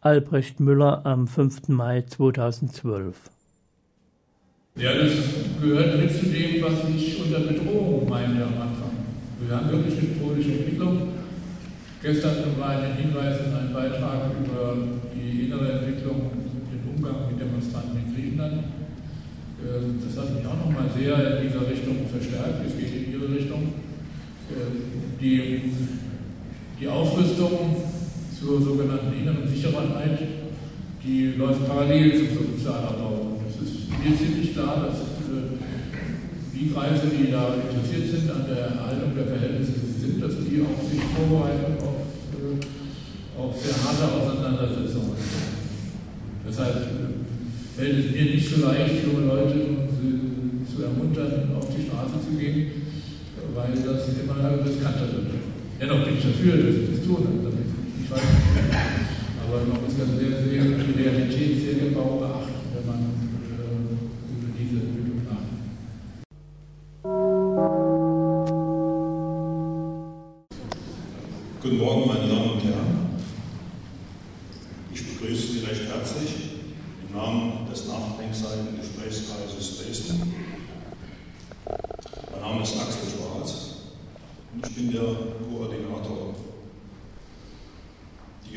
Albrecht Müller am 5. Mai 2012. Ja, das gehört mit zu dem, was ich unter Bedrohung meine am Anfang. Wir haben wirklich eine bedrohliche Entwicklung. Gestern war ein Hinweis in einem Beitrag über die innere Entwicklung, den Umgang mit Demonstranten in Griechenland. Ähm, das hat mich auch nochmal sehr in dieser Richtung verstärkt. Es geht in Ihre Richtung. Ähm, die, die Aufrüstung zur sogenannten inneren Sicherheit, die läuft parallel zum Sozialabbau. Es ist mir ziemlich klar, dass äh, die Kreise, die da interessiert sind an der Erhaltung der Verhältnisse sind, dass die auch sich vorbereiten auf, äh, auf sehr harte Auseinandersetzungen. Deshalb äh, fällt es mir nicht so leicht, junge Leute zu ermuntern, auf die Straße zu gehen, weil das immer riskanter wird. Dennoch bin ich dafür, dass sie das tun. Nicht. Aber man muss ja sehr, sehr die Realität sehr genau beachten, wenn man äh, über diese Entwicklung nachdenkt. Guten Morgen, meine Damen und Herren. Ich begrüße Sie recht herzlich im Namen des nachdenkseiten Gesprächskreises Dresden. Mein Name ist Axel Schwarz und ich bin der Koordinator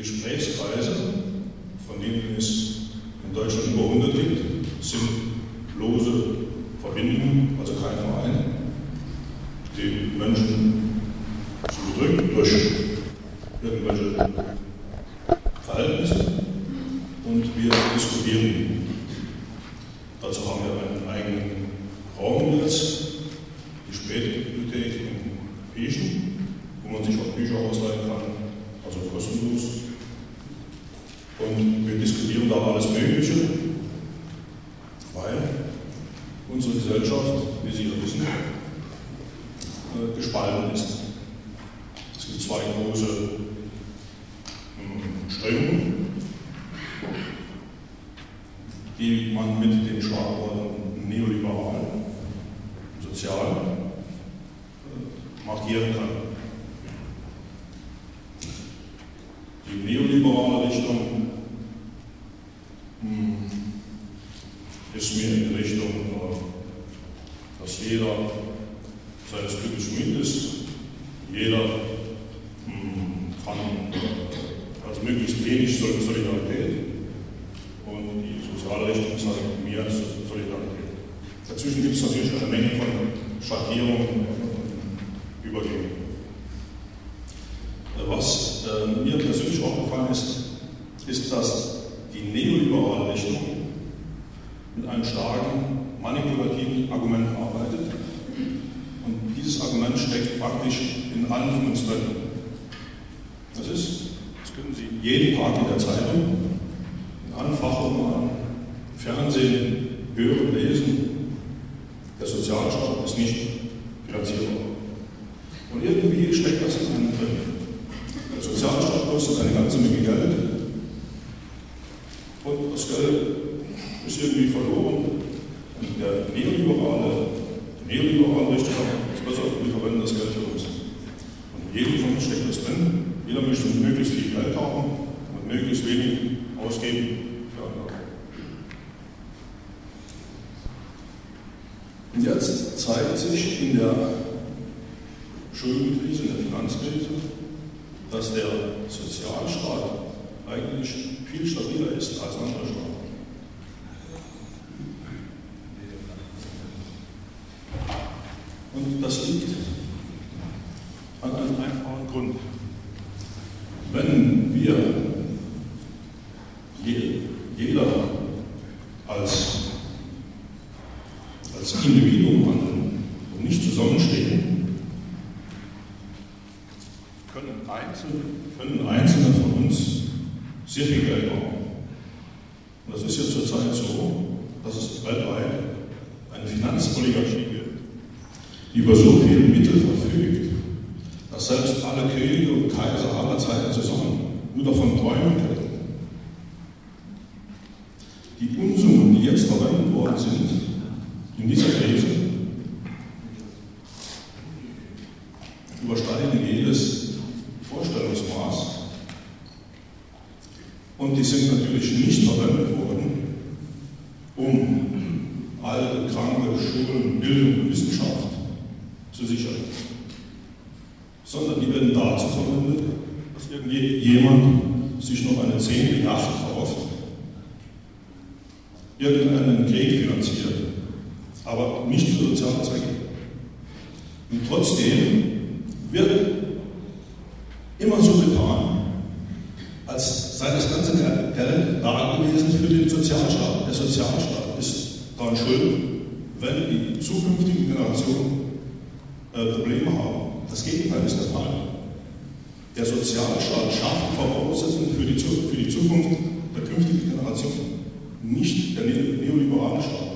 Gesprächskreise, von denen es in Deutschland über 100 gibt, sind lose Verbindungen, also kein Verein, die Menschen zu bedrücken durch irgendwelche Verhältnisse und wir diskutieren. Dazu haben wir einen eigenen Raum jetzt, die Spätbibliothek in Pieschen, wo man sich auch Bücher ausleihen kann, also kostenlos. Und da alles Mögliche, weil unsere Gesellschaft, wie Sie ja wissen, äh, gespalten ist. Es gibt zwei große hm, Strömungen, die man mit den Schlagworten neoliberal, sozial äh, markieren kann. Die neoliberale Richtung hm, ist mir in Richtung, dass jeder seines Glückes Schmied ist. Jeder hm, kann also möglichst wenig Solidarität und die soziale Richtung ist halt mehr Solidarität. Dazwischen gibt es natürlich eine Menge von Schattierungen und Übergängen. Was äh, mir persönlich aufgefallen ist, ist, dass die neoliberale Richtung mit einem starken manipulativen Argument arbeitet. Und dieses Argument steckt praktisch in allen von uns drin. Das ist, das können Sie jeden Tag in der Zeitung, in allen Fachromanen, Fernsehen, hören, lesen. Der Sozialstaat ist nicht finanzierbar. Und irgendwie steckt das in einem drin. Der Sozialstaat kostet eine ganze Menge Geld. Und das Geld ist irgendwie verloren. Und der neoliberale, neoliberale Richtung ist besser, wir verwenden das Geld für uns. Und jedem von uns steckt das drin. Jeder möchte möglichst viel Geld haben und möglichst wenig ausgeben für andere. Und jetzt zeigt sich in der Schuldenkrise, in der Finanzkrise, dass der Sozialstaat eigentlich viel stabiler ist als andere Staaten. Und das liegt an einem einfachen Grund. Wenn wir jeder als, als Individuum handeln und nicht zusammenstehen, können Einzelne, können Einzelne von uns sehr viel Geld haben. Und das ist ja zurzeit so, dass es weltweit eine Finanzoligarchie die über so viele Mittel verfügt, dass selbst alle Könige und Kaiser aller Zeiten zusammen nur davon träumen können. Die Unsummen, die jetzt verwendet worden sind in dieser Krise, übersteigen jedes Vorstellungsmaß. Und die sind natürlich nicht verwendet worden, um alte, kranke Schulen, Bildung und Wissenschaft zu sichern, sondern die werden dazu verwendet, dass irgendjemand sich noch eine zehnte Yacht kauft, irgendeinen Krieg finanziert, aber nicht für soziale Zwecke. Und trotzdem wird immer so getan, als sei das ganze Geld da gewesen für den Sozialstaat. Der Sozialstaat ist daran schuld, wenn die zukünftigen Generationen äh, Probleme haben. Das Gegenteil ist der Fall. Der Sozialstaat schafft Voraussetzungen für die, für die Zukunft der künftigen Generationen, nicht der neoliberale Staat.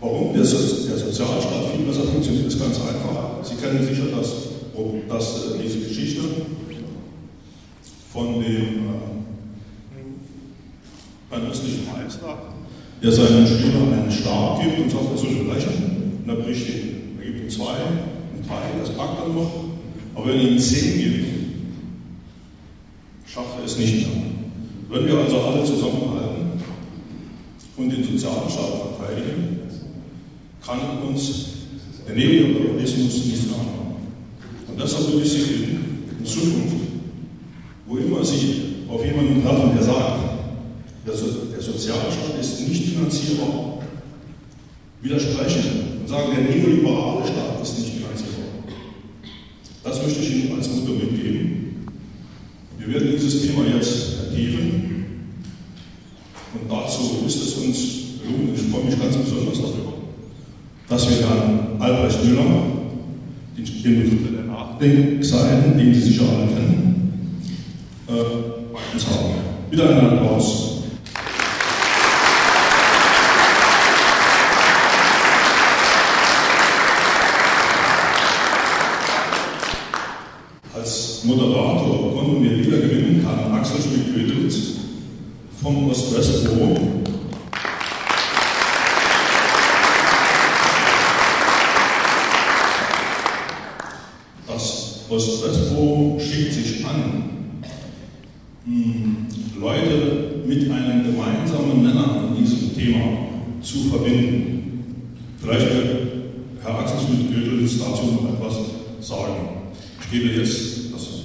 Warum der, so der Sozialstaat viel besser funktioniert, ist ganz einfach. Sie kennen sicher das, das, äh, diese Geschichte von dem äh, östlichen Meister, der seinen Schülern einen Stab gibt und sagt, er soll brechen. Und er bricht ihn. Er gibt ihm zwei, einen drei, das packt er noch. Aber wenn er ihm zehn gibt, schafft er es nicht mehr. Wenn wir also alle zusammenhalten und den sozialen Staat verteidigen, kann uns der Neoliberalismus nicht anhaben. Und deshalb würde ich Sie in Zukunft, wo immer Sie auf jemanden treffen, der sagt, der, so der Sozialstaat ist nicht finanzierbar, widersprechen und sagen, der neoliberale Staat ist nicht finanzierbar. Das möchte ich Ihnen als Motto mitgeben. Wir werden dieses Thema jetzt vertiefen und dazu ist es uns gelungen, ich freue mich ganz besonders darüber, dass wir dann Albrecht Müller, den, den Begründer der Nachdenkseiten, den Sie sicher alle kennen, äh, uns haben. Wieder einen Applaus. Als Moderator konnten wir wieder gewinnen Herrn Axel Schmidt-Ködels vom Ost-West-Forum Ost-West-Forum schickt sich an, hm, Leute mit einem gemeinsamen Nenner in diesem Thema zu verbinden. Vielleicht wird Herr Axel Schmidt-Gödels dazu noch etwas sagen. Ich gebe jetzt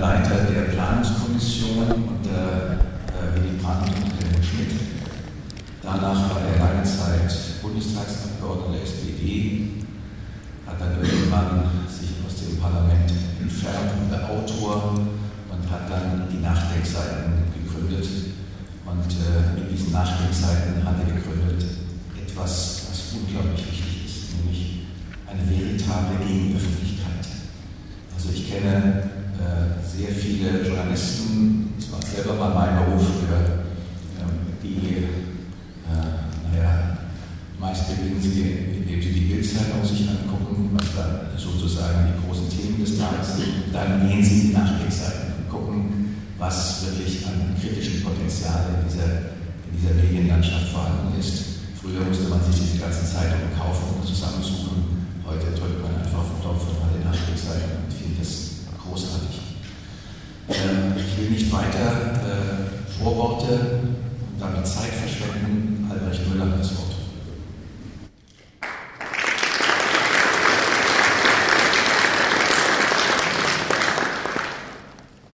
Leiter der Planungskommission unter äh, Willy Brandt und Helmut Schmidt. Danach war er lange Zeit Bundestagsabgeordneter der SPD, hat dann irgendwann sich aus dem Parlament entfernt und der Autor und hat dann die Nachdenkseiten gegründet. Und äh, mit diesen Nachdenkseiten hat er gegründet etwas, was unglaublich wichtig ist, nämlich eine veritable Gegenöffentlichkeit. Also ich kenne sehr viele Journalisten, das war selber mal mein Beruf, ähm, die, äh, naja, meist gewinnen sie, indem sie die Bildzeitung sich angucken, was dann sozusagen die großen Themen des Tages sind, dann gehen sie in die Nachkriegsseiten und gucken, was wirklich an kritischem Potenzial in dieser, in dieser Medienlandschaft vorhanden ist. Früher musste man sich diese ganzen Zeitungen kaufen und zusammensuchen, heute drückt man einfach auf den Knopf nicht weiter äh, Vorworte, um damit Zeit verschwenden